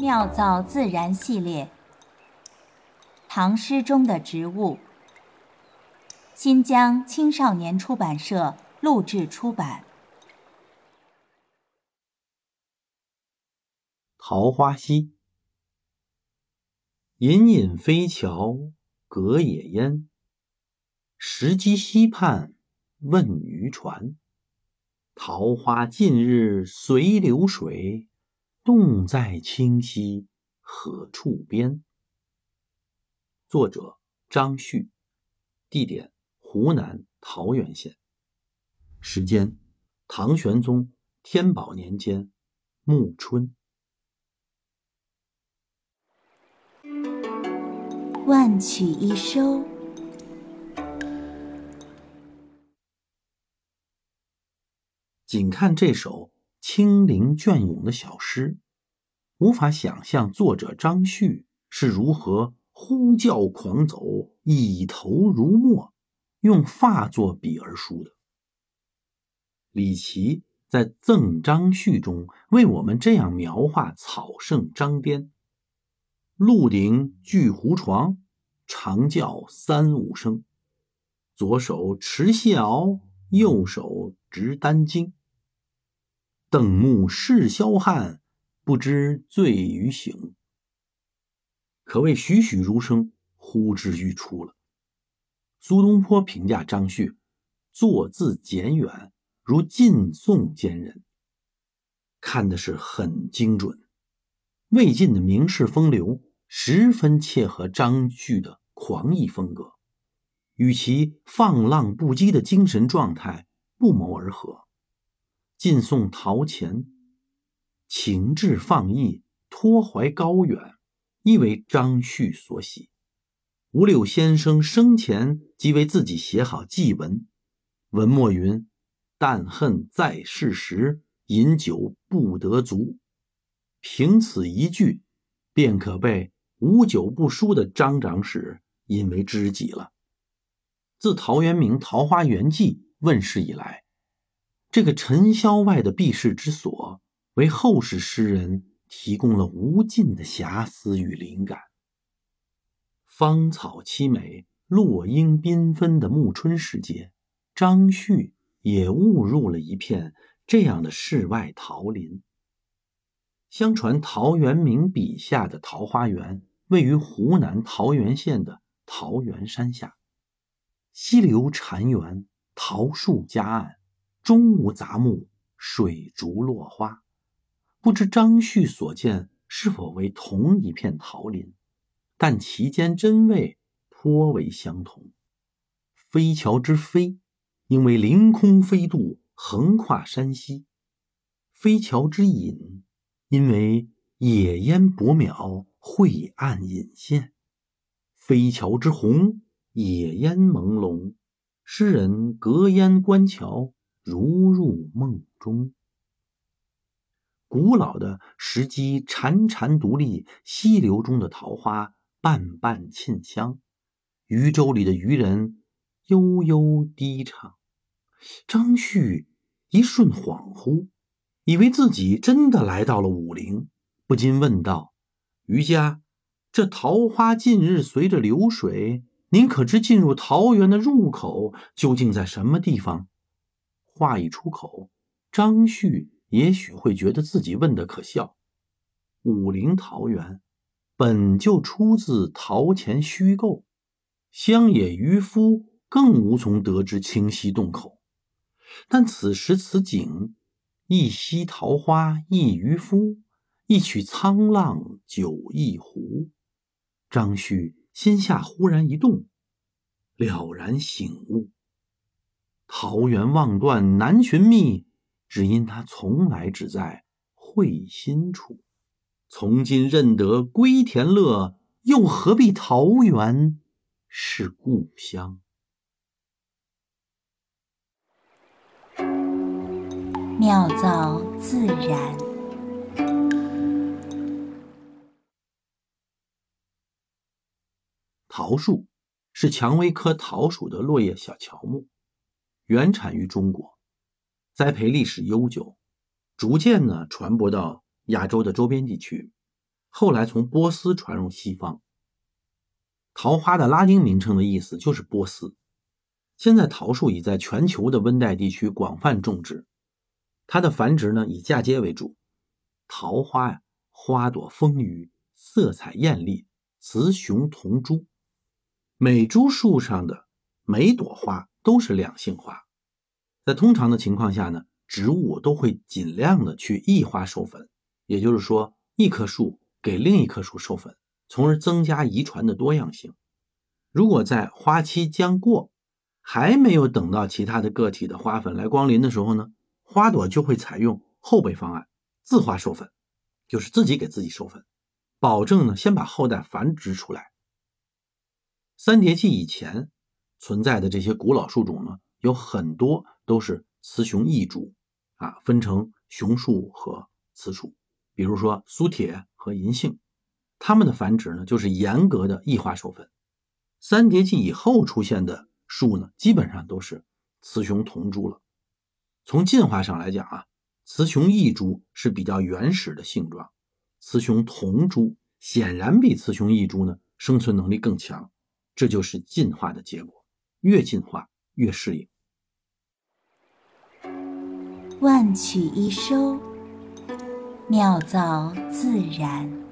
妙造自然系列，唐诗中的植物。新疆青少年出版社录制出版。桃花溪，隐隐飞桥隔野烟，石矶溪畔问渔船。桃花尽日随流水。洞在清溪何处边？作者张旭，地点湖南桃源县，时间唐玄宗天宝年间暮春。万曲一收，仅看这首。清灵隽永的小诗，无法想象作者张旭是如何呼叫狂走、以头如墨，用发作笔而书的。李琦在《赠张旭》中为我们这样描画草圣张颠：鹿顶巨狐床，长叫三五声，左手持蟹螯，右手执丹经。瞪目视霄汉，不知醉与醒，可谓栩栩如生，呼之欲出了。苏东坡评价张旭，作字简远，如晋宋间人，看的是很精准。魏晋的名士风流，十分切合张旭的狂逸风格，与其放浪不羁的精神状态不谋而合。晋宋陶潜情志放逸，托怀高远，亦为张旭所喜。吴柳先生生前即为自己写好祭文，文末云：“但恨在世时饮酒不得足。”凭此一句，便可被无酒不书的张长史引为知己了。自陶渊明《桃花源记》问世以来。这个尘嚣外的避世之所，为后世诗人提供了无尽的遐思与灵感。芳草凄美、落英缤纷的暮春时节，张旭也误入了一片这样的世外桃林。相传陶渊明笔下的桃花源位于湖南桃源县的桃源山下，溪流潺湲，桃树夹岸。中无杂木，水竹落花，不知张旭所见是否为同一片桃林，但其间真味颇为相同。飞桥之飞，因为凌空飞渡，横跨山溪；飞桥之隐，因为野烟薄渺，晦暗隐现；飞桥之红，野烟朦胧，诗人隔烟观桥。如入梦中，古老的石矶潺潺独立，溪流中的桃花瓣瓣沁香，渔舟里的渔人悠悠低唱。张旭一瞬恍惚，以为自己真的来到了武陵，不禁问道：“渔家，这桃花近日随着流水，您可知进入桃源的入口究竟在什么地方？”话一出口，张旭也许会觉得自己问的可笑。武陵桃源本就出自陶潜虚构，乡野渔夫更无从得知清溪洞口。但此时此景，一溪桃花一渔夫，一曲沧浪酒一壶，张旭心下忽然一动，了然醒悟。桃源望断难寻觅，只因他从来只在会心处。从今认得归田乐，又何必桃源是故乡？妙造自然。桃树是蔷薇科桃属的落叶小乔木。原产于中国，栽培历史悠久，逐渐呢传播到亚洲的周边地区。后来从波斯传入西方。桃花的拉丁名称的意思就是波斯。现在桃树已在全球的温带地区广泛种植，它的繁殖呢以嫁接为主。桃花呀，花朵丰腴，色彩艳丽，雌雄同株。每株树上的每朵花都是两性花。在通常的情况下呢，植物都会尽量的去异花授粉，也就是说，一棵树给另一棵树授粉，从而增加遗传的多样性。如果在花期将过，还没有等到其他的个体的花粉来光临的时候呢，花朵就会采用后备方案，自花授粉，就是自己给自己授粉，保证呢先把后代繁殖出来。三叠纪以前存在的这些古老树种呢，有很多都是雌雄异株，啊，分成雄树和雌树，比如说苏铁和银杏，它们的繁殖呢就是严格的异花授粉。三叠纪以后出现的。树呢，基本上都是雌雄同株了。从进化上来讲啊，雌雄异株是比较原始的性状，雌雄同株显然比雌雄异株呢生存能力更强，这就是进化的结果。越进化越适应。万曲一收，妙造自然。